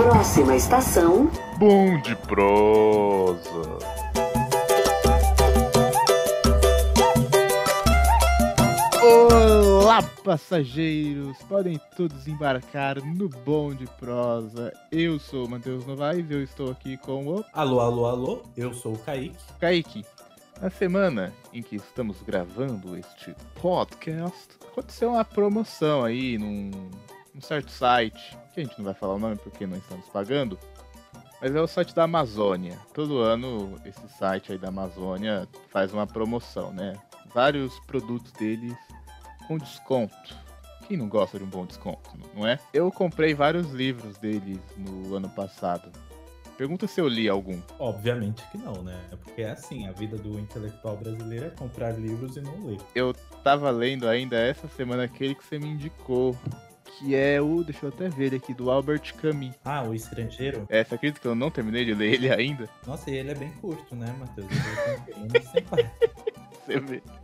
Próxima estação. Bom de prosa. Olá, passageiros! Podem todos embarcar no Bom de Prosa. Eu sou o Matheus Novaes e eu estou aqui com o Alô, alô, alô, eu sou o Kaique. Kaique. Na semana em que estamos gravando este podcast, aconteceu uma promoção aí num, num certo site, que a gente não vai falar o nome porque não estamos pagando, mas é o site da Amazônia. Todo ano esse site aí da Amazônia faz uma promoção, né? Vários produtos deles com desconto. Quem não gosta de um bom desconto, não é? Eu comprei vários livros deles no ano passado. Pergunta se eu li algum. Obviamente que não, né? É Porque é assim, a vida do intelectual brasileiro é comprar livros e não ler. Eu tava lendo ainda essa semana aquele que você me indicou. Que é o. Deixa eu até ver aqui, do Albert Camus. Ah, o estrangeiro? É, você acredita que eu não terminei de ler ele ainda? Nossa, e ele é bem curto, né, Matheus?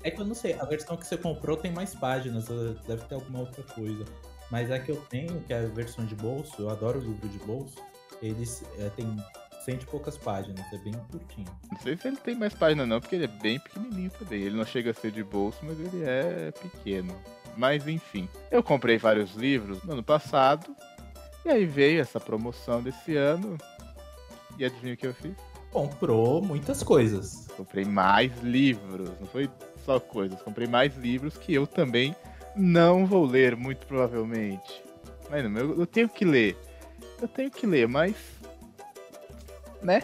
É que eu não sei, a versão que você comprou tem mais páginas, eh, deve ter alguma outra coisa. Mas a que eu tenho, que é a versão de bolso, eu adoro o livro de bolso, eles eh, tem cento e poucas páginas, é bem curtinho. Não sei se ele tem mais página não, porque ele é bem pequenininho também. Ele não chega a ser de bolso, mas ele é pequeno. Mas enfim, eu comprei vários livros no ano passado. E aí veio essa promoção desse ano. E adivinha o que eu fiz? Comprou muitas coisas. Comprei mais livros, não foi só coisas. Comprei mais livros que eu também não vou ler, muito provavelmente. Mas não, eu, eu tenho que ler. Eu tenho que ler, mas. Né?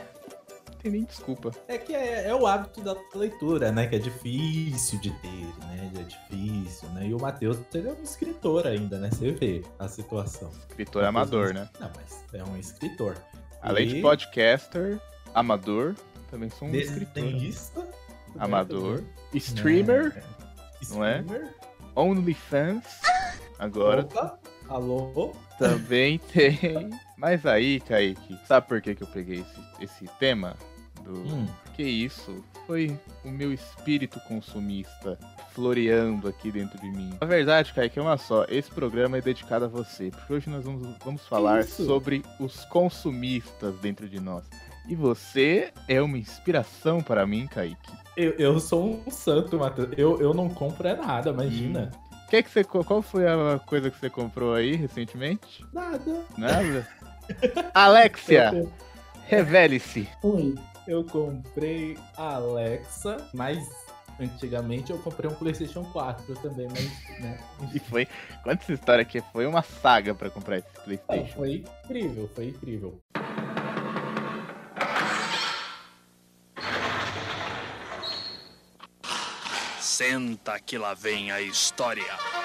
Não tem nem desculpa. É que é, é o hábito da leitura, né? Que é difícil de ter, né? É difícil, né? E o Matheus, ele é um escritor ainda, né? Você vê a situação. Escritor amador, né? Não, mas é um escritor. Além de E podcaster, amador, também sou um escritor. Desenhista. Amador. Streamer, né? não é? Streamer. OnlyFans. Agora Opa, alô? também tem. Mas aí, Kaique, sabe por que, que eu peguei esse, esse tema? Do... Hum. Que isso? Foi o meu espírito consumista floreando aqui dentro de mim. A verdade, Kaique, é uma só. Esse programa é dedicado a você. Porque hoje nós vamos, vamos falar isso? sobre os consumistas dentro de nós. E você é uma inspiração para mim, Kaique. Eu, eu sou um santo, Matheus. Eu, eu não compro é nada, imagina. Que que você, qual foi a coisa que você comprou aí recentemente? Nada. Nada? Alexia, revele-se. Oi. Eu comprei a Alexa, mas antigamente eu comprei um PlayStation 4 também, mas, né? E foi. Quanta essa história aqui foi uma saga pra comprar esse PlayStation. foi incrível, foi incrível. Senta que lá vem a história.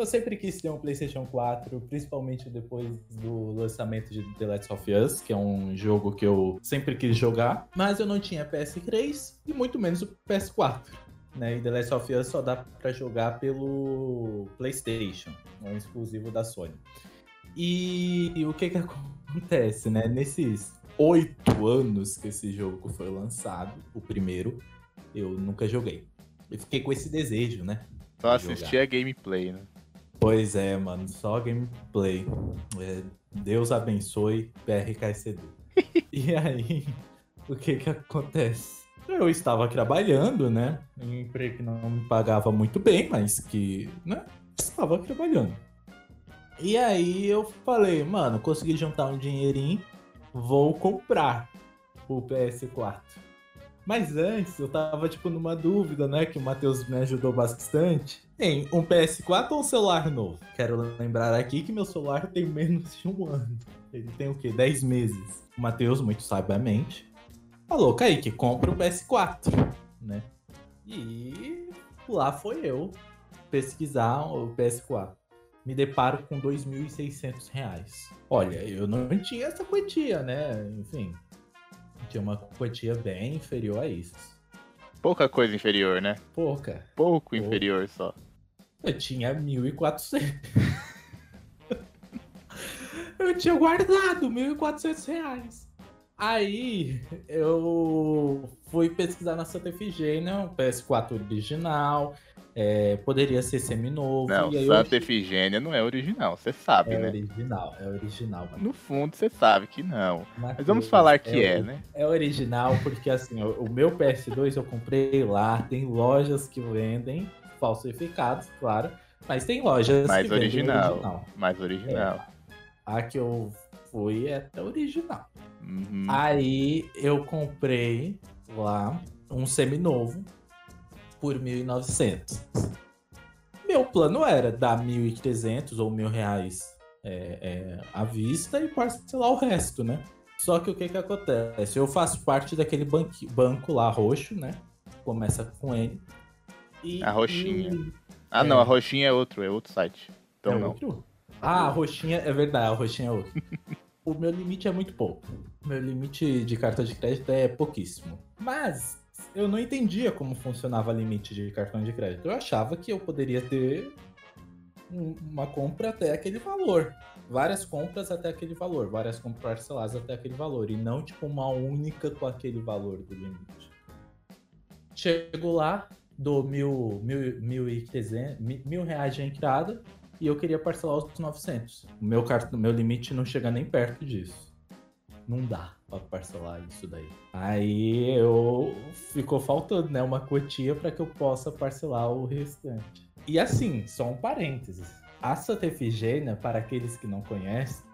Eu sempre quis ter um PlayStation 4, principalmente depois do lançamento de The Last of Us, que é um jogo que eu sempre quis jogar, mas eu não tinha PS3 e muito menos o PS4. Né? E The Last of Us só dá pra jogar pelo PlayStation, é um exclusivo da Sony. E, e o que que acontece, né? Nesses oito anos que esse jogo foi lançado, o primeiro, eu nunca joguei. Eu fiquei com esse desejo, né? Só de assistir a gameplay, né? Pois é, mano, só gameplay. É, Deus abençoe PRKCD. e aí, o que que acontece? Eu estava trabalhando, né? Um emprego que não me pagava muito bem, mas que, né? Estava trabalhando. E aí eu falei, mano, consegui juntar um dinheirinho, vou comprar o PS4. Mas antes eu tava, tipo, numa dúvida, né? Que o Matheus me ajudou bastante. Em um PS4 ou um celular novo? Quero lembrar aqui que meu celular tem menos de um ano. Ele tem o quê? 10 meses. O Matheus, muito sabiamente, falou, Kaique, compra o PS4, né? E lá foi eu pesquisar o PS4. Me deparo com 2.600 reais. Olha, eu não tinha essa quantia, né? Enfim, tinha uma quantia bem inferior a isso. Pouca coisa inferior, né? Pouca. Pouco inferior só. Eu tinha 1.400. eu tinha guardado 1.400 reais. Aí eu fui pesquisar na Santa Efigênia, um PS4 original, é, poderia ser seminovo. Não, Santa eu... Efigênia não é original, você sabe, É né? original, é original. mano. No fundo, você sabe que não. Mas vamos falar que é, o- né? É original porque, assim, o meu PS2 eu comprei lá, tem lojas que vendem falsificados, claro, mas tem lojas Mais original. original. Mais original. A que eu fui é até original. Uhum. Aí eu comprei lá um seminovo por 1.900. Meu plano era dar 1.300 ou mil reais é, é, à vista e parcelar o resto, né? Só que o que que acontece? Eu faço parte daquele banco lá roxo, né? Começa com N. E, A roxinha. e- Ah, é. não, a roxinha é outro, é outro site. Então é não. outro? Ah, a roxinha, é verdade, a roxinha é outro. o meu limite é muito pouco. O meu limite de cartão de crédito é pouquíssimo. Mas eu não entendia como funcionava limite de cartão de crédito. Eu achava que eu poderia ter um- uma compra até aquele valor. Várias compras até aquele valor. Várias compras parceladas até aquele valor. E não, tipo, uma única com aquele valor do limite. Chego lá, dou mil, mil, mil, e trezentos- mil, mil reais de entrada e eu queria parcelar os 900. O meu, meu limite não chega nem perto disso. Não dá pra parcelar isso daí. Aí eu ficou faltando, né, uma quantia para que eu possa parcelar o restante. E assim, só um parênteses. A Santa Efigênia, para aqueles que não conhecem,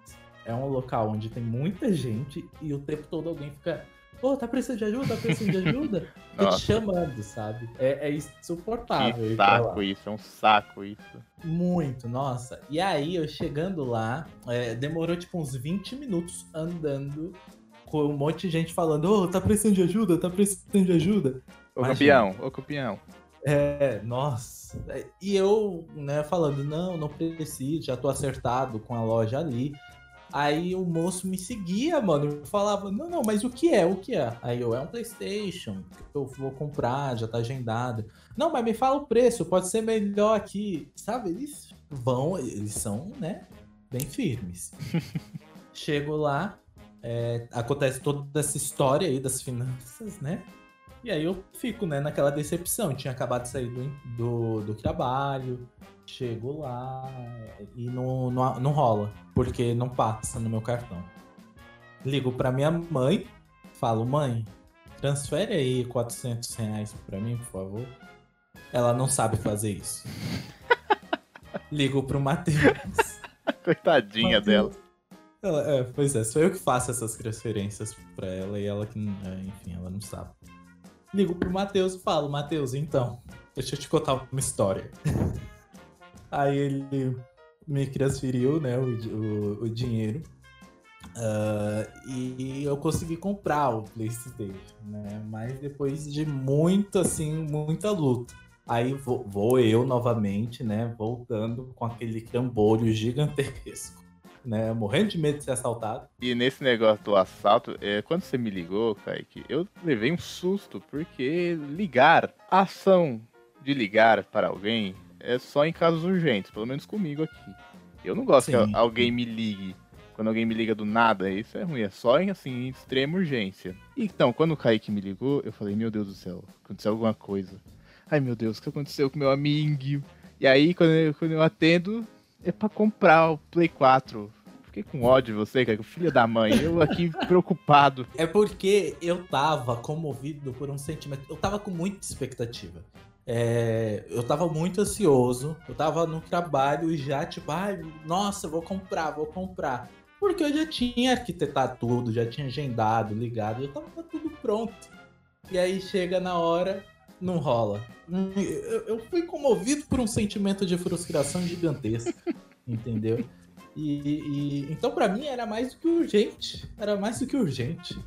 é um local onde tem muita gente e o tempo todo alguém fica. Ô, tá precisando de ajuda? Tá precisando de ajuda? Fica te chamando, sabe? É, é insuportável. Que saco isso, é um saco isso. Muito, nossa. E aí, eu chegando lá, é, demorou tipo uns 20 minutos andando com um monte de gente falando: Ô, tá precisando de ajuda? Tá precisando de ajuda? Ô campeão, ô campeão. É, nossa. E eu, né, falando: Não, não preciso, já tô acertado com a loja ali. Aí o moço me seguia, mano. Eu falava: Não, não, mas o que é? O que é? Aí eu: É um PlayStation que eu vou comprar, já tá agendado. Não, mas me fala o preço, pode ser melhor aqui. Sabe, eles vão, eles são, né, bem firmes. Chego lá, é, acontece toda essa história aí das finanças, né? E aí eu fico, né, naquela decepção. Tinha acabado de sair do, do, do trabalho, chego lá e não, não, não rola, porque não passa no meu cartão. Ligo pra minha mãe, falo, mãe, transfere aí 400 reais pra mim, por favor. Ela não sabe fazer isso. Ligo pro Matheus. Coitadinha Matheus. dela. Ela- é, pois é, sou eu que faço essas transferências pra ela e ela que, é, enfim, ela não sabe. Ligo pro Matheus e falo, Matheus, então, deixa eu te contar uma história. Aí ele me transferiu, né, o, o, o dinheiro. ah, e eu consegui comprar o PlayStation, né? Mas depois de muito, assim, muita luta. Aí vou, vou eu novamente, né? Voltando com aquele trambolho gigantesco né? Morrendo de medo de ser assaltado. E nesse negócio do assalto, é, quando você me ligou, Kaique, eu levei um susto, porque ligar, ação de ligar para alguém é só em casos urgentes, pelo menos comigo aqui. Eu não gosto Sim. que alguém me ligue. Quando alguém me liga do nada, isso é ruim, é só em assim, em extrema urgência. Então, quando o Kaique me ligou, eu falei, meu Deus do céu, aconteceu alguma coisa. Ai meu Deus, o que aconteceu com meu amigo? E aí, quando eu, quando eu atendo, é pra comprar o Play 4. Fiquei com ódio de você, cara, filho da mãe. Eu aqui preocupado. É porque eu tava comovido por um sentimento. Eu tava com muita expectativa. É, eu tava muito ansioso. Eu tava no trabalho e já, tipo, ai, nossa, vou comprar, vou comprar. Porque eu já tinha arquitetado tudo, já tinha agendado, ligado, já tava tudo pronto. E aí chega na hora, não rola. Eu, eu fui comovido por um sentimento de frustração gigantesca, entendeu? E, e- então pra mim era mais do que urgente, era mais do que urgente.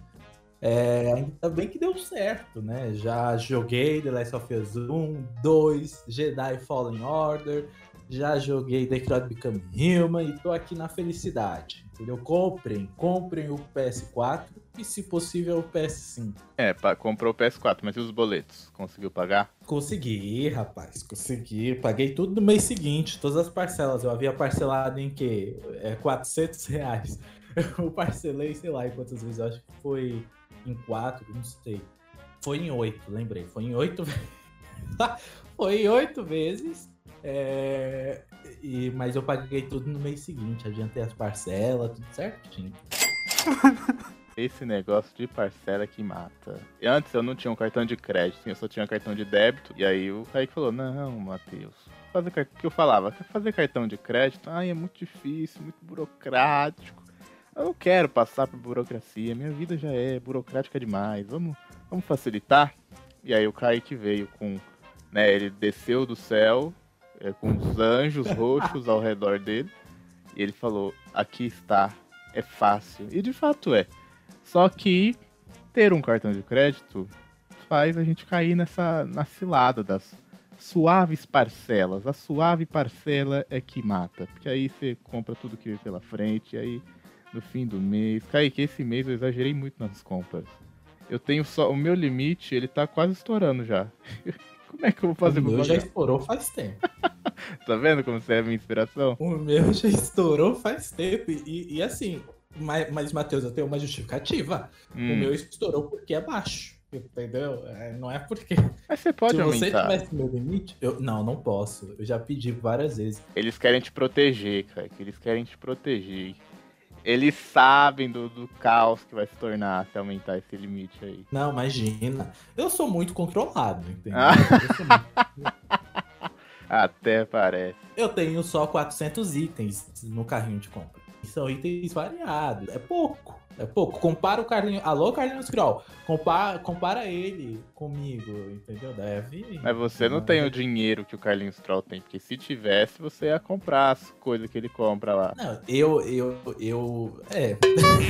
É, ainda bem que deu certo, né? Já joguei The Last of Us 1, 2, Jedi Fallen Order, já joguei Detroit Become Human e tô aqui na felicidade, entendeu? Comprem, comprem o PS4 e se possível o PS5. É, comprou o PS4, mas e os boletos? Conseguiu pagar? Consegui, rapaz, consegui. Paguei tudo no mês seguinte, todas as parcelas. Eu havia parcelado em quê? É, 400 reais. Eu parcelei, sei lá, em quantas vezes. Eu acho que foi em quatro, não sei. Foi em oito, lembrei. Foi em oito Foi em oito vezes. É... E, mas eu paguei tudo no mês seguinte. Adiantei as parcelas, tudo certinho. Esse negócio de parcela que mata. E antes eu não tinha um cartão de crédito, eu só tinha um cartão de débito. E aí o Kaique falou: Não, Matheus, fazer que eu falava, fazer cartão de crédito, ai, é muito difícil, muito burocrático. Eu não quero passar por burocracia, minha vida já é burocrática demais. Vamos, vamos facilitar? E aí o Kaique veio com, né, ele desceu do céu é, com os anjos roxos ao redor dele. E ele falou: "Aqui está, é fácil". E de fato é. Só que ter um cartão de crédito faz a gente cair nessa na cilada das suaves parcelas. A suave parcela é que mata. Porque aí você compra tudo que vem pela frente, e aí no fim do mês. Kaique, esse mês eu exagerei muito nas compras. Eu tenho só. O meu limite, ele tá quase estourando já. Como é que eu vou fazer o meu já estourou faz tempo. tá vendo como você é a minha inspiração? O meu já estourou faz tempo. E, e assim, mas, mas Matheus, eu tenho uma justificativa. Hum. O meu estourou porque é baixo. Entendeu? É, não é porque. Mas você pode Se aumentar. Se você tivesse meu limite, eu. Não, não posso. Eu já pedi várias vezes. Eles querem te proteger, cara. Eles querem te proteger. Eles sabem do, do caos que vai se tornar se aumentar esse limite aí. Não, imagina. Eu sou muito controlado, entendeu? Ah. Muito... Até parece. Eu tenho só 400 itens no carrinho de compra. São itens variados. É pouco. É pouco. Compara o Carlinhos. Alô, Carlinhos Grol. Compara, compara ele comigo, entendeu? Deve. Mas você não tem o dinheiro que o Carlinhos Troll tem, porque se tivesse, você ia comprar as coisas que ele compra lá. Não, eu. Eu. eu é.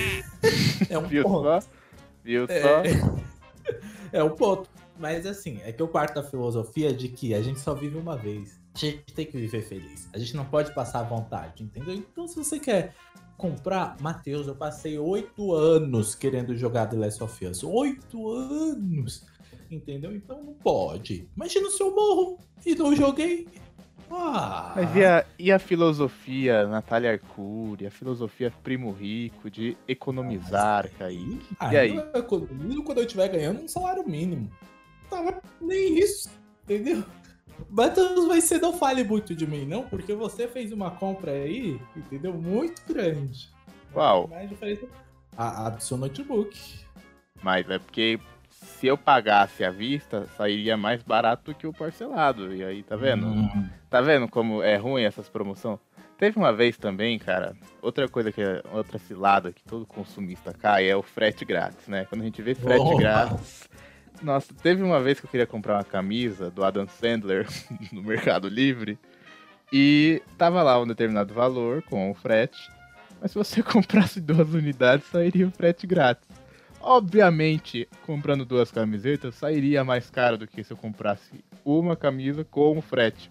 é um Viu ponto. só? Viu é... só? É um ponto. Mas assim, é que eu parto da filosofia de que a gente só vive uma vez. A gente tem que viver feliz. A gente não pode passar à vontade, entendeu? Então, se você quer comprar, Matheus, eu passei oito anos querendo jogar The Last of Us. Oito anos! Entendeu? Então não pode. Imagina se eu morro e não joguei. Ah. Mas e a, e a filosofia Natália Arcuri, a filosofia Primo Rico de economizar, ah, Kaique? Ah, e aí? Eu economizo quando eu estiver ganhando um salário mínimo. Tava nem isso, entendeu? Vai ser não fale muito de mim, não, porque você fez uma compra aí, entendeu? Muito grande. Qual? Mais diferença. A, a do seu notebook. Mas é porque se eu pagasse à vista, sairia mais barato do que o parcelado. E aí, tá vendo? Hum. Tá vendo como é ruim essas promoções? Teve uma vez também, cara, outra coisa que é outra cilada que todo consumista cai é o frete grátis, né? Quando a gente vê frete oh. grátis, nossa, teve uma vez que eu queria comprar uma camisa do Adam Sandler no Mercado Livre e tava lá um determinado valor com o frete, mas se você comprasse duas unidades, sairia o frete grátis. Obviamente, comprando duas camisetas, sairia mais caro do que se eu comprasse uma camisa com o frete.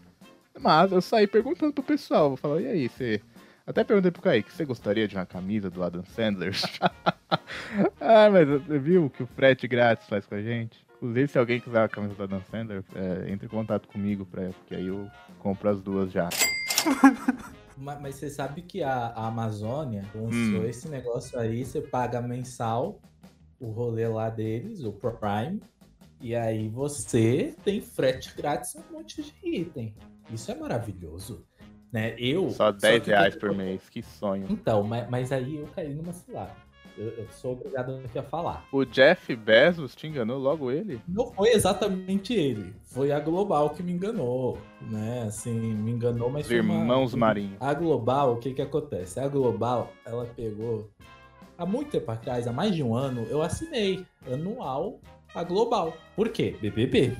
Mas eu saí perguntando pro pessoal, vou falar, e aí, você... Até perguntei pro Kaique, você gostaria de uma camisa do Adam Sandler? ah, mas você viu o que o frete grátis faz com a gente? Inclusive, se alguém quiser a camisa do Adam Sandler, é, entre em contato comigo, pra, porque aí eu compro as duas já. mas, mas, você sabe que a, a Amazônia lançou hum. esse negócio aí, você paga mensal o rolê lá deles, o Prime, e aí você tem frete grátis um monte de item. Isso é maravilhoso. Né? Eu, só 10 só reais por mês, que sonho. Então, mas, mas aí eu caí numa cilada. Eu, eu, sou obrigado aqui a falar. O Jeff Bezos te enganou logo ele? Não foi exatamente ele. Foi a Global que me enganou, né? Assim, me enganou, mas Os irmãos uma... marinhos. A Global, o que que acontece? A Global, ela pegou há muito tempo atrás, há mais de um ano, eu assinei anual a Global. Por quê? BBB.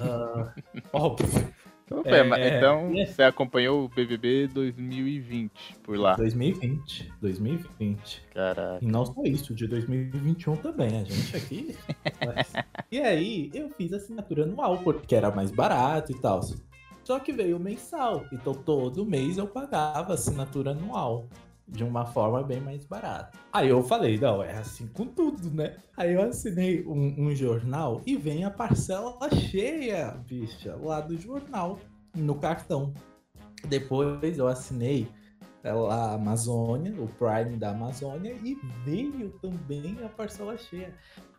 uh, óbvio. Então, é, então você acompanhou o BBB 2020 por lá? 2020, 2020. Caraca. E não só isso, de 2021 também, a gente aqui. e aí, eu fiz assinatura anual, porque era mais barato e tal. Só que veio mensal, então todo mês eu pagava assinatura anual de uma forma bem mais barata. Aí eu falei, não, é assim com tudo, né? Aí eu assinei um, um jornal e vem a parcela cheia, bicha, lá do jornal, no cartão. Depois eu assinei a Amazônia, o Prime da Amazônia, e veio também a parcela cheia.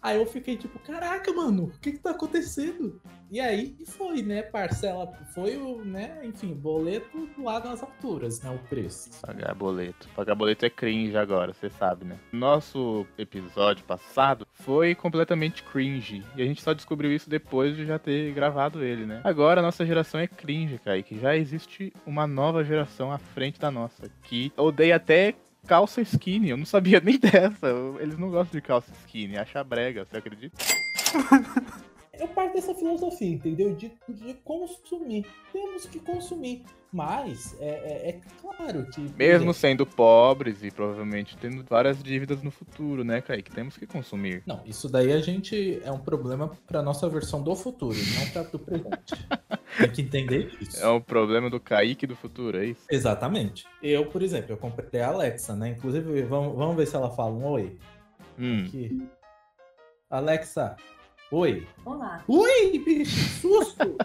Aí eu fiquei tipo, caraca, mano, o que que tá acontecendo? E aí foi, né? Parcela, foi o, né? Enfim, boleto lá nas alturas, né? O preço. Pagar boleto. Pagar boleto é cringe agora, você sabe, né? Nosso episódio passado foi completamente cringe. E a gente só descobriu isso depois de já ter gravado ele, né? Agora a nossa geração é cringe, Kaique. Já existe uma nova geração à frente da nossa. Que odeia até calça skinny. Eu não sabia nem dessa. Eles não gostam de calça skinny. Acha brega, você acredita? Eu parto dessa filosofia, entendeu? De, de consumir. Temos que consumir. Mas é, é- é claro que. Mesmo sendo pobres e provavelmente tendo várias dívidas no futuro, né, Kaique? Temos que consumir. Não, isso daí a gente é um problema pra nossa versão do futuro, não pra do presente. Tem que entender isso. É um problema do Kaique do futuro, é isso? Exatamente. Eu, por exemplo, eu comprei a Alexa, né? Inclusive, vamos, vamos ver se ela fala um oi. Hum. Aqui. Alexa, oi. Olá. Ui, bicho, susto!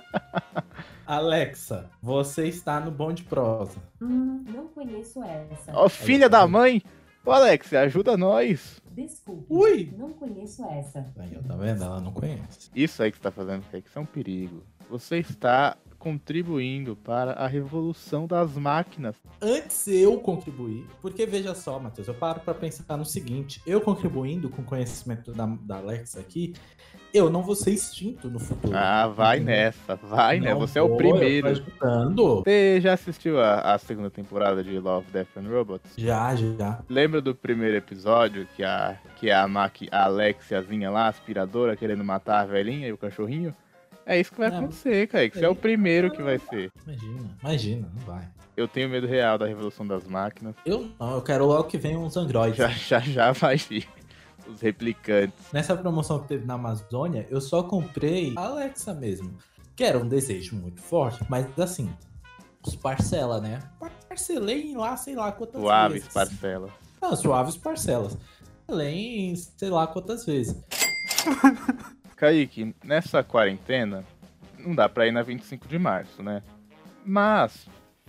Alexa, você está no Bom de Prosa. Hum, não conheço essa. Ó, filha da mãe! Ô, Alex, ajuda nós! Desculpe. Ui! Não conheço essa. Aí, ó, tá vendo? Ela não conhece. Isso aí que você tá fazendo, isso é um perigo. Você está contribuindo para a revolução das máquinas. Antes eu contribuir, porque veja só, Matheus, eu paro pra pensar no seguinte: eu contribuindo com o conhecimento da, da Alexa aqui, eu não vou ser extinto no futuro. Ah, vai Entendeu? nessa, vai, né? Não Você é o vou, eu tô primeiro. Você já assistiu a, a segunda temporada de Love, Death and Robots? Já, já. Lembra do primeiro episódio que a, que é a, maqui, a Alexiazinha lá, aspiradora, querendo matar a velhinha e o cachorrinho? É isso que vai Não. acontecer, Kaique. Você é o primeiro que vai ser. Imagina, imagina, não vai. Eu tenho medo real da revolução das máquinas. Eu não, eu quero logo que venham uns androides. Já já, já vai vir os replicantes. Nessa promoção que teve na Amazônia, eu só comprei a Alexa mesmo. Que era um desejo muito forte, mas assim, os parcela, né? Parcelei em lá, sei lá quantas Suaves vezes. parcelas. Não, suaves parcelas. Além, sei lá quantas vezes. Kaique, nessa quarentena, não dá pra ir na 25 de março, né? Mas,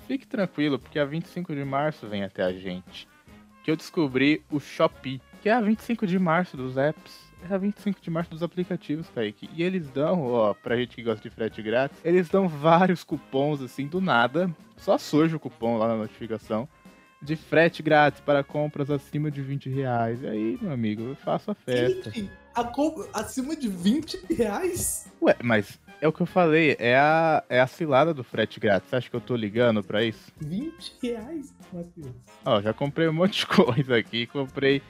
fique tranquilo, porque a 25 de março vem até a gente. Que eu descobri o Shopee, que é a 25 de março dos apps. É a 25 de março dos aplicativos, Kaique. E eles dão, ó, pra gente que gosta de frete grátis, eles dão vários cupons, assim, do nada. Só surge o cupom lá na notificação. De frete grátis para compras acima de 20 reais. E aí, meu amigo, eu faço a festa. Gente, a compra acima de 20 reais? Ué, mas é o que eu falei, é a, é a cilada do frete grátis. Você acha que eu tô ligando pra isso? 20 reais, Matheus. Ó, já comprei um monte de coisa aqui. Comprei,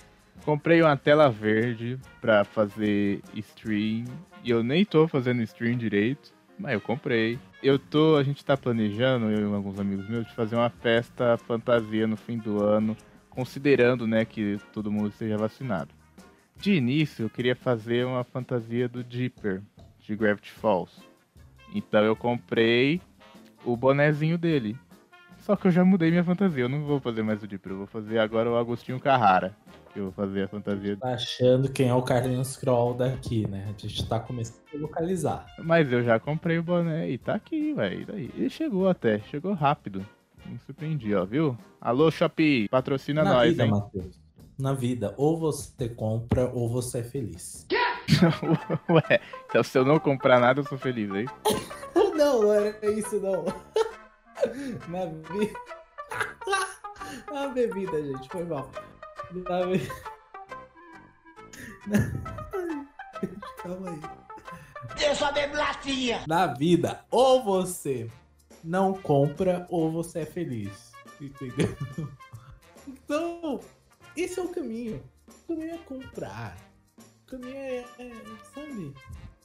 comprei uma tela verde pra fazer stream. E eu nem tô fazendo stream direito, mas eu comprei. Eu tô, a gente tá planejando, eu e alguns amigos meus, de fazer uma festa fantasia no fim do ano, considerando, né, que todo mundo esteja vacinado. De início, eu queria fazer uma fantasia do Dipper, de Gravity Falls. Então eu comprei o bonezinho dele. Só que eu já mudei minha fantasia, eu não vou fazer mais o Dipper, eu vou fazer agora o Agostinho Carrara. Que eu vou fazer a fantasia Tá achando quem é o Carlinhos Kroll daqui, né? A gente tá começando a localizar. Mas eu já comprei o boné e tá aqui, velho. Daí. Ele chegou até, chegou rápido. Me surpreendi, ó, viu? Alô, Shopee, patrocina Na nós, vida, hein? Matheus. Na vida, ou você compra ou você é feliz. Ué, então se eu não comprar nada, eu sou feliz, hein? Não, não era isso, não. Na vida. Na bebida, gente, foi mal. Calma aí. Deixa a beblatinha! Na vida, ou você não compra ou você é feliz. Entendeu? Então, esse é o caminho. O caminho é comprar. O caminho é, é, sabe?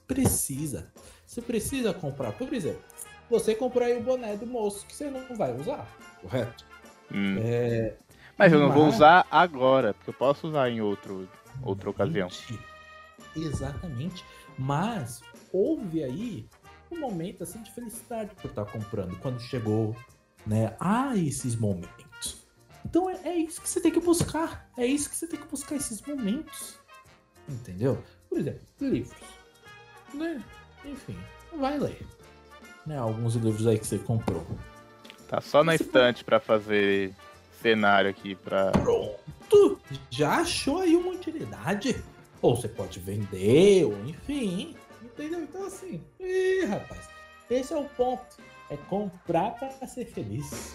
Precisa. Você precisa comprar. Por exemplo, você comprou aí o boné do moço que você não vai usar, correto? Hum. É, Mas eu não vou usar agora, porque eu posso usar em outro, outra ocasião. Exatamente. Mas houve aí um momento assim de felicidade por estar comprando quando chegou, né, a esses momentos. Então é, é isso que você tem que buscar. É isso que você tem que buscar esses momentos. Entendeu? Por exemplo, livros. Né? Enfim, vai ler. Né, alguns livros aí que você comprou. Tá só na Você estante pra fazer cenário aqui pra. Pronto! Já achou aí uma utilidade? Ou você pode vender, ou enfim. Entendeu? Então assim, ih, rapaz, esse é o ponto. É comprar para ser feliz.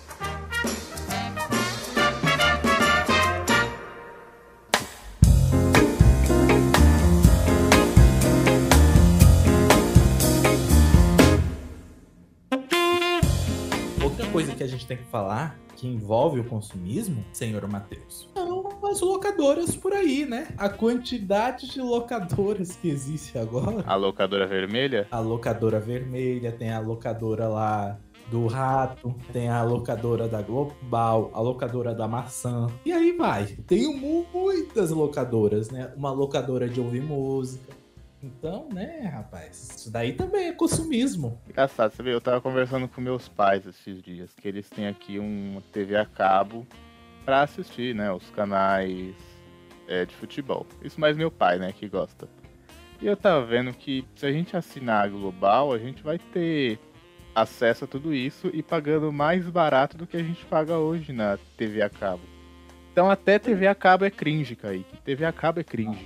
Coisa que a gente tem que falar que envolve o consumismo, senhor Matheus, são as locadoras por aí, né? A quantidade de locadoras que existe agora. A locadora vermelha? A locadora vermelha, tem a locadora lá do rato, tem a locadora da Global, a locadora da maçã. E aí vai. Tem muitas locadoras, né? Uma locadora de ouvir música. Então, né, rapaz, isso daí também é consumismo. Engraçado, você vê, eu tava conversando com meus pais esses dias, que eles têm aqui uma TV a cabo pra assistir, né, os canais é, de futebol. Isso mais meu pai, né, que gosta. E eu tava vendo que se a gente assinar a Global, a gente vai ter acesso a tudo isso e pagando mais barato do que a gente paga hoje na TV a cabo. Então até TV a cabo é cringe, Kaique. TV a cabo é cringe.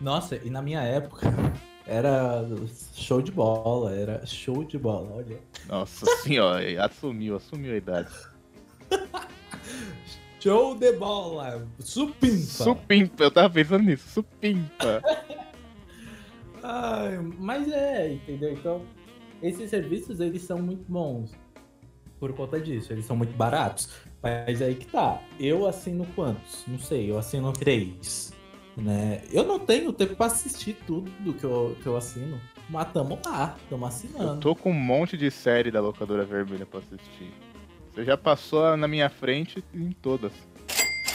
Nossa, e na minha época era show de bola, era show de bola, olha. Nossa senhora, assumiu, assumiu a idade. Show de bola, supimpa. Supimpa, eu tava pensando nisso, supimpa. Ai, mas é, entendeu? Então, esses serviços, eles são muito bons por conta disso, eles são muito baratos. Mas aí que tá, eu assino quantos? Não sei, eu assino três, né? Eu não tenho tempo pra assistir tudo que eu, que eu assino, mas tamo lá, tamo Eu assinando. tô com um monte de série da locadora vermelha pra assistir. Você já passou na minha frente em todas.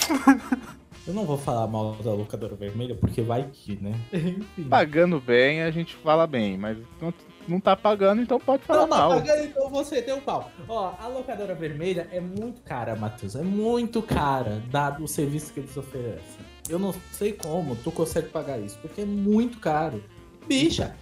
Eu não vou falar mal da locadora vermelha, porque vai que, né? Enfim. Pagando bem, a gente fala bem, mas não, não tá pagando, então pode falar Não tá mal. pagando, então você tem um pau. Ó, a locadora vermelha é muito cara, Matheus. É muito cara, dado o serviço que eles oferecem. Eu não sei como tu consegue pagar isso, porque é muito caro. Bicha,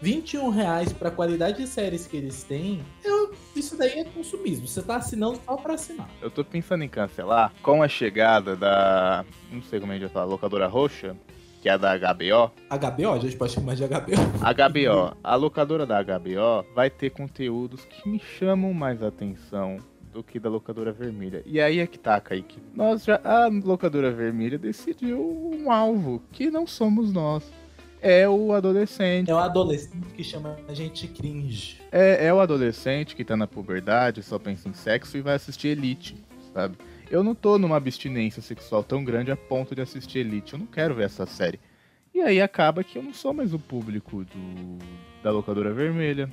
21 reais pra qualidade de séries que eles têm, eu, isso daí é consumismo. Você tá assinando só pra assinar. Eu tô pensando em cancelar com a chegada da. Não sei como a gente vai falar, locadora roxa, que é a da HBO. HBO, a gente pode chamar de HBO. HBO, a locadora da HBO vai ter conteúdos que me chamam mais atenção do que da locadora vermelha. E aí é que tá, Kaique. Nós já. A locadora vermelha decidiu um alvo que não somos nós. É o adolescente. É um adolescente que chama a gente cringe. É, é o adolescente que tá na puberdade, só pensa em sexo e vai assistir Elite, sabe? Eu não tô numa abstinência sexual tão grande a ponto de assistir Elite. Eu não quero ver essa série. E aí acaba que eu não sou mais o público do, da locadora vermelha.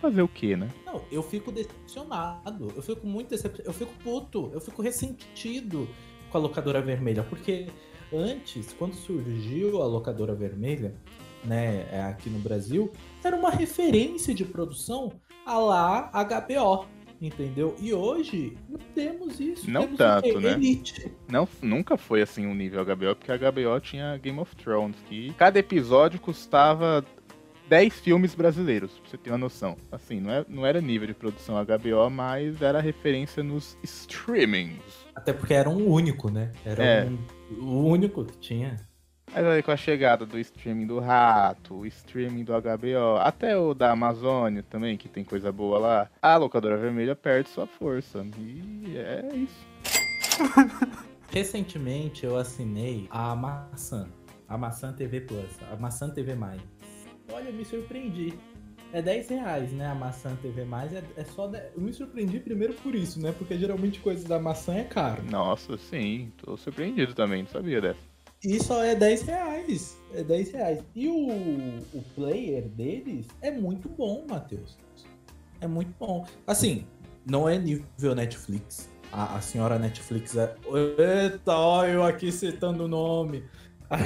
Fazer o quê, né? Não, eu fico decepcionado. Eu fico muito decepcionado. Eu fico puto. Eu fico ressentido com a locadora vermelha. Porque antes, quando surgiu a locadora vermelha, né, é, aqui no Brasil, era uma referência de produção a lá HBO. Entendeu? E hoje não temos isso. Não temos o tanto, né? Elite. Não, nunca foi assim um nível HBO, porque a HBO tinha Game of Thrones, que cada episódio custava 10 filmes brasileiros, pra você ter uma noção. Assim, não, é, não era nível de produção HBO, mas era referência nos streamings. Até porque era um único, né? Era É. um, o único que tinha. Mas aí com a chegada do streaming do Rato, o streaming do HBO, até o da Amazônia também, que tem coisa boa lá, a locadora vermelha perde sua força. E é isso. Recentemente eu assinei a Maçã, a Maçã TV Plus, a Maçã TV Mais. Olha, eu me surpreendi. É 10 reais, né? A Maçã TV Mais é, é só. 10 Eu me surpreendi primeiro por isso, né? Porque geralmente coisa da maçã é caro. Nossa, sim, tô surpreendido também, não sabia dessa. E só é 10 reais. É 10 reais. E o, o player deles é muito bom, Matheus. É muito bom. Assim, não é nível Netflix. A, a senhora Netflix é. Eita, ó, eu aqui citando o nome. A,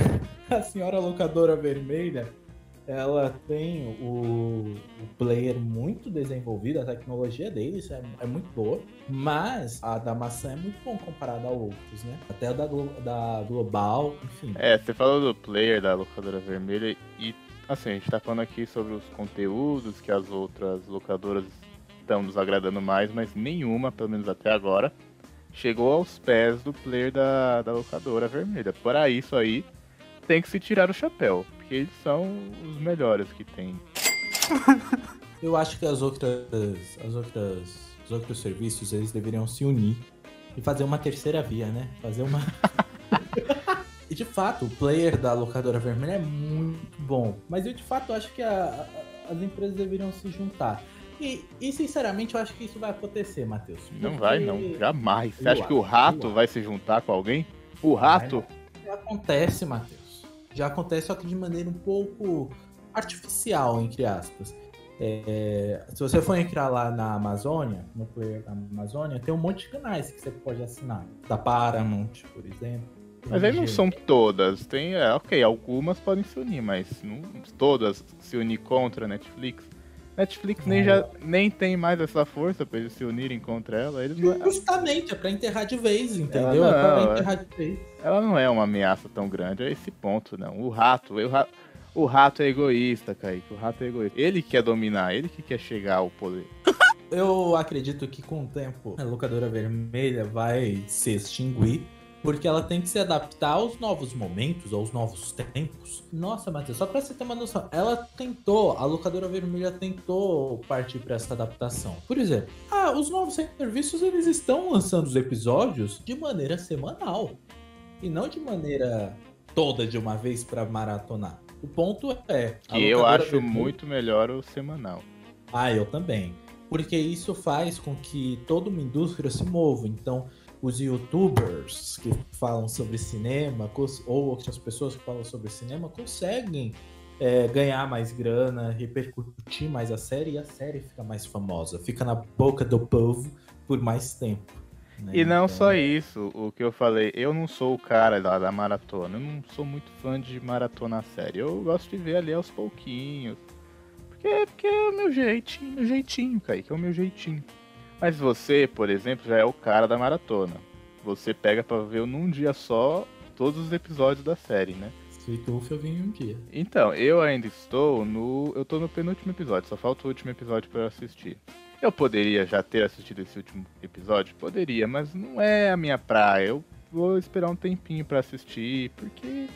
a senhora locadora vermelha, ela tem o, o player muito desenvolvido, a tecnologia deles é, é muito boa, mas a da maçã é muito bom comparada a outros, né? Até a da, da Global, enfim. É, você falou do player da locadora vermelha e assim, a gente tá falando aqui sobre os conteúdos que as outras locadoras estão nos agradando mais, mas nenhuma, pelo menos até agora, chegou aos pés do player da, da locadora vermelha. Para isso aí, tem que se tirar o chapéu, porque eles são os melhores que tem. Eu acho que as outras, as outras, os outros serviços eles deveriam se unir e fazer uma terceira via, né? Fazer uma. e de fato, o player da locadora vermelha é muito bom, mas eu de fato acho que a- a- as empresas deveriam se juntar. E, e, sinceramente eu acho que isso vai acontecer, Matheus. Não porque vai, não. Jamais. Você acha que o rato vai se juntar com alguém? O rato? Acontece, Matheus. Já acontece, só que de maneira um pouco artificial, entre aspas. É, se você for entrar lá na Amazônia, no player da Amazônia, tem um monte de canais que você pode assinar. Da Paramount, por exemplo. Mas aí não são todas. Tem, é, ok, algumas podem se unir, mas não todas se unir contra a Netflix. Netflix nem, É. já, nem tem mais essa força pra eles se unirem contra ela. Eles não- Justamente, é pra enterrar de vez, entendeu? Ela é pra não, é. enterrar de vez. ela não é uma ameaça tão grande, é esse ponto, não. O rato, o ra- o rato é egoísta, Kaique. O rato é egoísta. Ele quer dominar, ele que quer chegar ao poder. Eu acredito que com o tempo a locadora vermelha vai se extinguir, porque ela tem que se adaptar aos novos momentos, aos novos tempos. Nossa, Matheus, só pra você ter uma noção, ela tentou, a locadora vermelha tentou partir pra essa adaptação. Por exemplo, ah, os novos serviços eles estão lançando os episódios de maneira semanal e não de maneira toda de uma vez pra maratonar. O ponto é, Que eu acho vermelha- muito melhor o semanal. ah, eu também. Porque isso faz com que toda uma indústria se mova. Então, os youtubers que falam sobre cinema, ou outras pessoas que falam sobre cinema, conseguem é, ganhar mais grana, repercutir mais a série, e a série fica mais famosa, fica na boca do povo por mais tempo. né? E não Então, só isso, o que eu falei, eu não sou o cara da, da maratona, eu não sou muito fã de maratona série. Eu gosto de ver ali aos pouquinhos. Porque, porque é o meu jeitinho, meu jeitinho, Kaique, é o meu jeitinho. Mas você, por exemplo, já é o cara da maratona. Você pega pra ver num dia só todos os episódios da série, né? Sweet Tooth eu vim um dia. Então, eu ainda estou no. Eu tô no penúltimo episódio, só falta o último episódio pra eu assistir. Eu poderia já ter assistido esse último episódio? Poderia, mas não é a minha praia. Eu vou esperar um tempinho pra assistir, porque.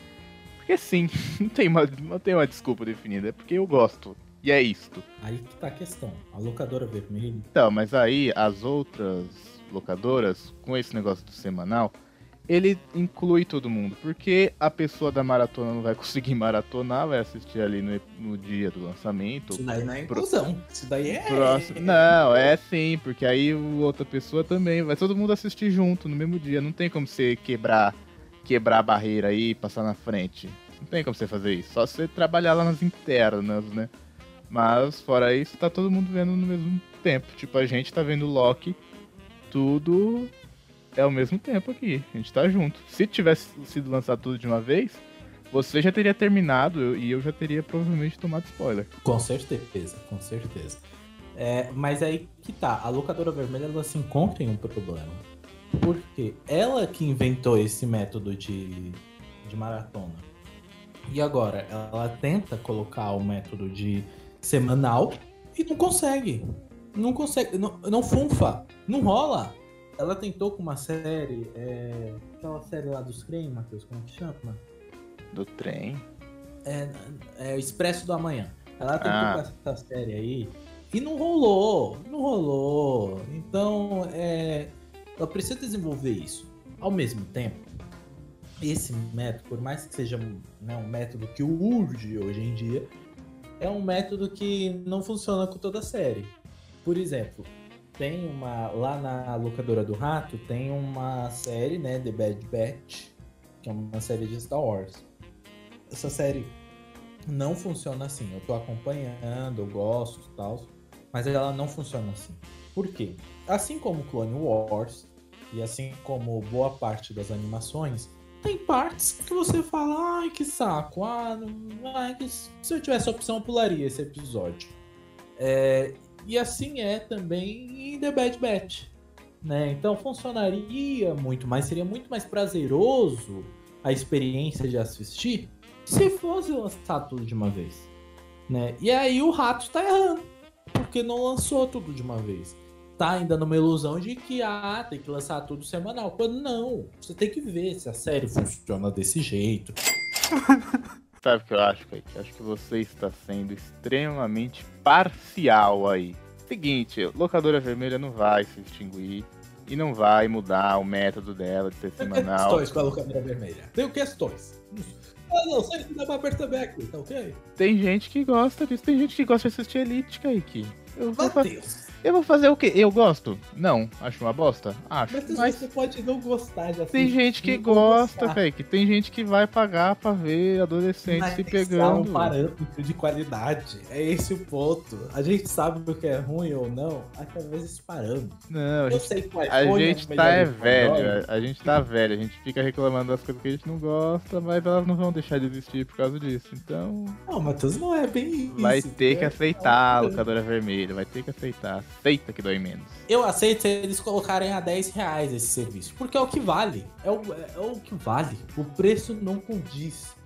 Porque sim, não tem, uma, não tem uma desculpa definida, é porque eu gosto. E é isto. Aí que tá a questão. A locadora vermelha Então, mas aí as outras locadoras, com esse negócio do semanal, ele inclui todo mundo. Porque a pessoa da maratona não vai conseguir maratonar, vai assistir ali no, no dia do lançamento. Isso daí não é Pro- inclusão. Isso daí é. Próximo. Não, é sim, porque aí outra pessoa também. Vai todo mundo assistir junto no mesmo dia. Não tem como você quebrar, quebrar a barreira aí e passar na frente. Não tem como você fazer isso. Só você trabalhar lá nas internas, né? Mas fora isso, tá todo mundo vendo no mesmo tempo. Tipo, a gente tá vendo Loki, tudo é ao mesmo tempo aqui. A gente tá junto. Se tivesse sido lançado tudo de uma vez, você já teria terminado e eu já teria provavelmente tomado spoiler. Com certeza, com certeza. É, mas aí que tá, a locadora vermelha ela se encontra em um problema. Porque ela que inventou esse método de, de maratona. E agora, ela tenta colocar o método de semanal e não consegue. Não consegue, não, não funfa, não rola. Ela tentou com uma série, é, aquela série lá dos creme, Matheus, como é que chama? Do trem. é, é Expresso do Amanhã. Ela tentou Ah. com essa série aí e não rolou, não rolou. Então, é, ela precisa desenvolver isso. Ao mesmo tempo, esse método, por mais que seja né, um método que urge hoje em dia, é um método que não funciona com toda a série. Por exemplo, tem uma lá na locadora do rato tem uma série, né, The Bad Batch, que é uma série de Star Wars essa série não funciona assim. Eu tô acompanhando, eu gosto e tal, mas ela não funciona assim. Por quê? Assim como Clone Wars e assim como boa parte das animações, tem partes que você fala, ai que saco, ah, não, ai, que... se eu tivesse a opção eu pularia esse episódio. É, e assim é também em The Bad Batch. Né? Então funcionaria muito mais, seria muito mais prazeroso a experiência de assistir se fosse lançar tudo de uma vez. Né? E aí o rato tá errando. Porque não lançou tudo de uma vez. Tá ainda numa ilusão de que ah, tem que lançar tudo semanal. Quando não, você tem que ver se a série funciona desse jeito. Sabe o que eu acho, Kaique? Acho que você está sendo extremamente parcial aí. Seguinte, locadora vermelha não vai se extinguir e não vai mudar o método dela de ser Tem semanal. questões com a locadora vermelha. Tenho questões. Ah, não, sei que dá pra perceber aqui, tá ok? Tem gente que gosta disso, tem gente que gosta de assistir Elite, Kaique. Eu Matheus, eu vou fazer o quê? Eu gosto? Não. Acho uma bosta? Acho. Matheus, Mas você pode não gostar de assistir. tem gente que gosta. Kaique. Tem gente que vai pagar pra ver adolescente Mas se há um pegando. parâmetro de qualidade. É esse o ponto. A gente sabe o que é ruim ou não através desse parâmetro. Não, a Eu gente sei que o A gente é o tá é velho, Android. a gente tá velho, a gente fica reclamando das coisas que a gente não gosta, mas elas não vão deixar de existir por causa disso. Então, Não, Matheus, não é bem isso. vai ter que É- aceitar a é- locadora vermelha, vai ter que aceitar. Aceita que dói menos. Eu aceito eles colocarem a 10 reais esse serviço, porque é o que vale. É o, é o que vale. O preço não condiz.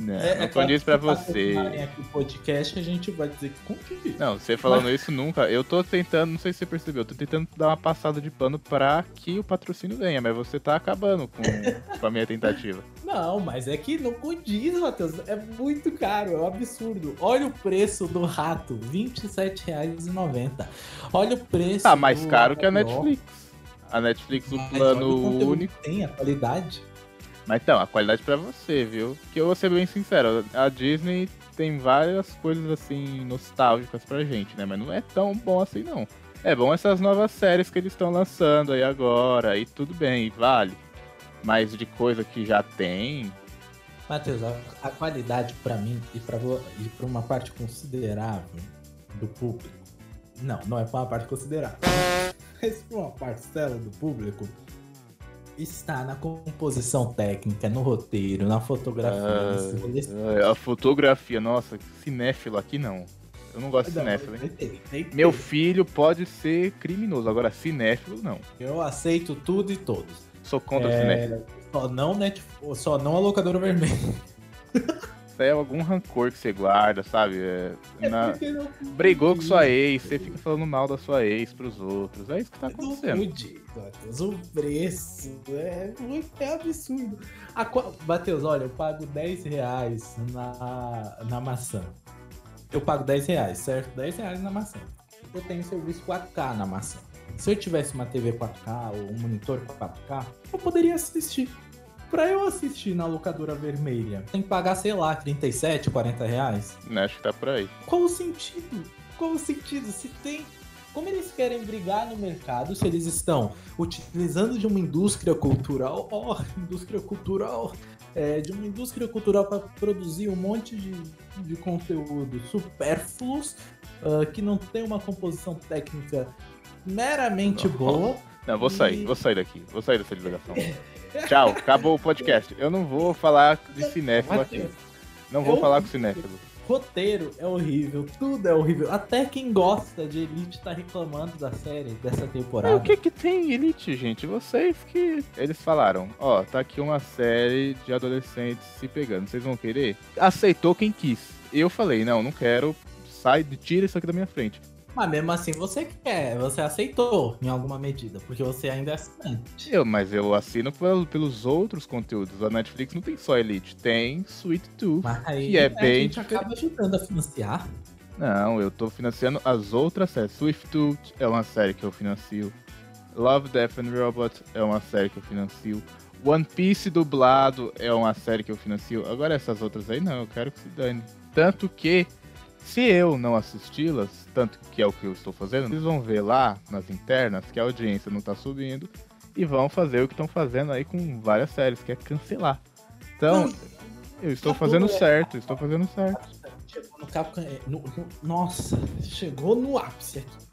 Não, É, não é condiz pra se você. aqui o podcast, a gente vai dizer que condiz. Não, você falando isso nunca. Eu tô tentando, não sei se você percebeu, eu tô tentando dar uma passada de pano pra que o patrocínio venha, mas você tá acabando com, com a minha tentativa. Não, mas é que não condiz, Matheus. É muito caro, é um absurdo. Olha o preço do rato, R$ 27,90. Olha o preço. Tá mais caro que a Netflix. A Netflix, o Mas plano único. Tem a qualidade. Mas então, a qualidade pra você, viu? Que eu vou ser bem sincero, a Disney tem várias coisas assim nostálgicas pra gente, né? Mas não é tão bom assim não. É bom essas novas séries que eles estão lançando aí agora, e tudo bem, vale. Mas de coisa que já tem, Matheus, a, a qualidade pra mim e vo- e pra uma parte considerável do público. Não, não é pra uma parte considerável. Mas pra uma parcela do público está na composição técnica, no roteiro, na fotografia. Ah, ah, a fotografia, nossa, cinéfilo aqui não. Eu não gosto de Não, cinéfilo, hein? tem- tem- tem Meu filho pode ser criminoso, agora cinéfilo não. Eu aceito tudo e todos. Sou contra É, cinéfilo. Só não, Netflix, só não a locadora vermelha. Isso aí é algum rancor que você guarda, sabe? É, na- Porque não Brigou com sua ex, você fica falando mal da sua ex pros outros. É isso que tá acontecendo. Matheus. O preço é, é absurdo. A qua- Matheus, olha, eu pago 10 reais na, na maçã. Eu pago 10 reais, certo? 10 reais na maçã. Eu tenho serviço 4K na maçã. Se eu tivesse uma TV 4K ou um monitor 4K, eu poderia assistir. Pra eu assistir na locadora vermelha, tem que pagar, sei lá, 37, 40 reais. Né, Acho que tá por aí. Qual o sentido? Qual o sentido? Se tem. Como eles querem brigar no mercado se eles estão utilizando de uma indústria cultural, ó, indústria cultural, é, de uma indústria cultural para produzir um monte de, de conteúdo supérfluos, ah, que não tem uma composição técnica meramente Nossa. boa. Não, vou sair, E- vou sair daqui. Vou sair dessa ligação. Tchau, acabou o podcast. Eu não vou falar de cinéfilo aqui. Não vou Eu- falar com cinéfilo. Roteiro é horrível, tudo é horrível. Até quem gosta de Elite tá reclamando da série dessa temporada. É, o que que tem Elite, gente? Vocês que... Eles falaram, ó, tá aqui uma série de adolescentes se pegando. Vocês vão querer? Aceitou quem quis. Eu falei, não, não quero. Sai, tira isso aqui da minha frente. Mas mesmo assim você quer, você aceitou em alguma medida, porque você ainda é assinante. Eu, mas eu assino pel- pelos outros conteúdos. A Netflix não tem só Elite, tem Sweet Tooth. Que é a bem gente acaba ajudando a financiar. Não, eu tô financiando as outras séries. Swift Tooth é uma série que eu financio. Love, Death and Robot é uma série que eu financio. One Piece dublado é uma série que eu financio. Agora essas outras aí não, eu quero que se dane. Tanto que, se eu não assisti-las, tanto que é o que eu estou fazendo, eles vão ver lá nas internas que a audiência não tá subindo e vão fazer o que estão fazendo aí com várias séries, que é cancelar. Então, Não, eu estou tá fazendo tudo certo, estou fazendo certo. Chegou no Capcom. é, no- no- nossa, chegou no ápice aqui.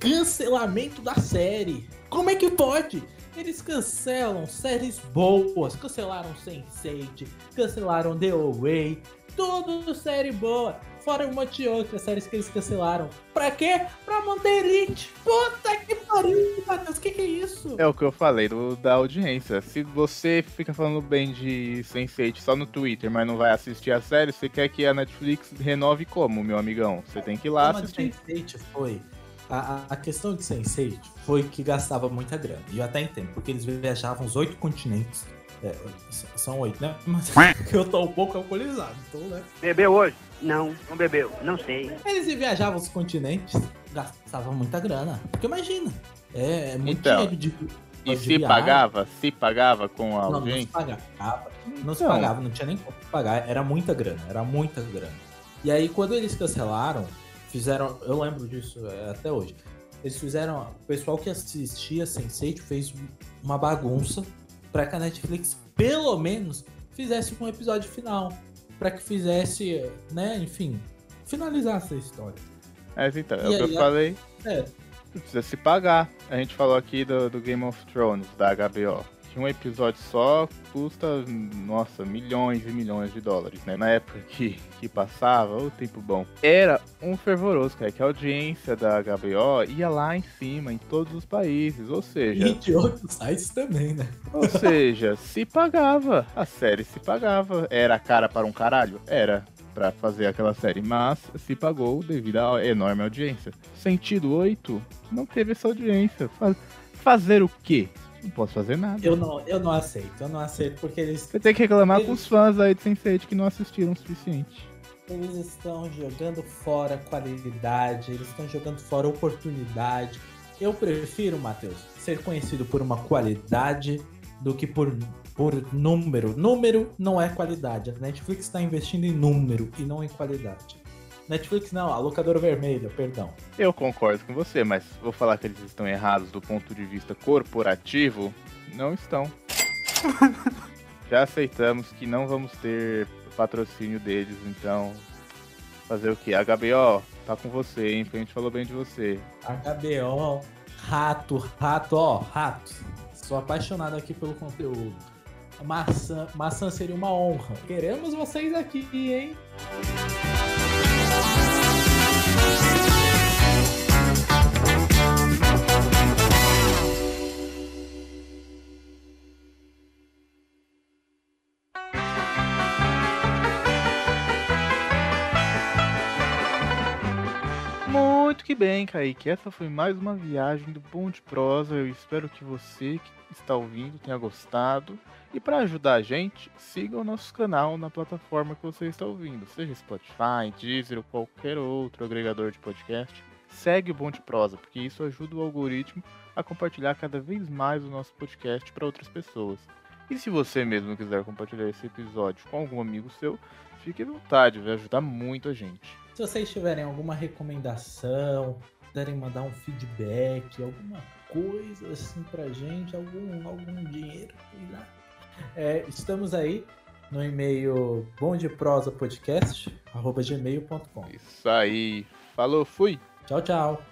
Cancelamento da série. Como é que pode? Eles cancelam séries boas. Cancelaram Sense8, cancelaram The Away. Tudo série boa. Fora um monte de outras séries que eles cancelaram. Pra quê? Pra manter Elite. Puta que pariu, Matheus. Que que é isso? É o que eu falei do, da audiência. Se você fica falando bem de Sense8 só no Twitter, mas não vai assistir a série, você quer que a Netflix renove como, meu amigão? Você tem que ir lá assistir. Sense8 foi. A, a- a questão de Sense8 foi que gastava muita grana. E eu até entendo, porque eles viajavam os oito continentes É, são oito, né? Mas eu tô um pouco alcoolizado, então, né? Bebeu hoje? Não, não bebeu. Não sei. Eles viajavam os continentes, gastavam muita grana. Porque imagina, é, é muito Então, dinheiro de. E se viagem. pagava? Se pagava com a Não, não se pagava. Não se Então. pagava, não tinha nem como pagar. Era muita grana, era muita grana. E aí, quando eles cancelaram, fizeram. Eu lembro disso é, até hoje. Eles fizeram. O pessoal que assistia Sense8 fez uma bagunça pra que a Netflix, pelo menos, fizesse um episódio final. Pra que fizesse, né, enfim, finalizasse a história. Mas então, é E o que eu falei. É, Precisa se pagar. A gente falou aqui do, do Game of Thrones, da HBO. Que um episódio só custa, nossa, milhões e milhões de dólares, né? Na época que, que passava, o tempo bom. Era um fervoroso, cara, que a audiência da HBO ia lá em cima, em todos os países. Ou seja, e de outros sites também, né? ou seja, se pagava. A série se pagava. Era cara para um caralho? Era. Pra fazer aquela série, mas se pagou devido à enorme audiência. Sentido 8 não teve essa audiência. Fa- fazer o quê? Não posso fazer nada. Eu não, eu não aceito, eu não aceito, porque eles Você tem que reclamar com Eles- os fãs aí de Sense8 que não assistiram o suficiente. Eles estão jogando fora qualidade, eles estão jogando fora oportunidade. Eu prefiro, Matheus, ser conhecido por uma qualidade do que por, por número. Número não é qualidade. A Netflix está investindo em número e não em qualidade. Netflix não, a locadora vermelha, perdão. Eu concordo com você, mas vou falar que eles estão errados do ponto de vista corporativo? Não estão. Já aceitamos que não vamos ter patrocínio deles, então. Fazer o quê? A HBO tá com você, hein? Porque a gente falou bem de você. HBO, rato, rato, ó, rato. Sou apaixonado aqui pelo conteúdo. Maçã, maçã seria uma honra. Queremos vocês aqui, hein? Muito que bem, Kaique. Essa foi mais uma viagem do Bom de Prosa. Eu espero que você que está ouvindo tenha gostado. E para ajudar a gente, siga o nosso canal na plataforma que você está ouvindo, seja Spotify, Deezer ou qualquer outro agregador de podcast. Segue o Bom de Prosa, porque isso ajuda o algoritmo a compartilhar cada vez mais o nosso podcast para outras pessoas. E se você mesmo quiser compartilhar esse episódio com algum amigo seu, fique à vontade, vai ajudar muito a gente. Se vocês tiverem alguma recomendação, puderem mandar um feedback, alguma coisa assim pra gente, algum, algum dinheiro, sei lá. É, estamos aí no e-mail bomdeprosapodcast, arroba gmail.com. Isso aí. Falou, fui. Tchau, tchau.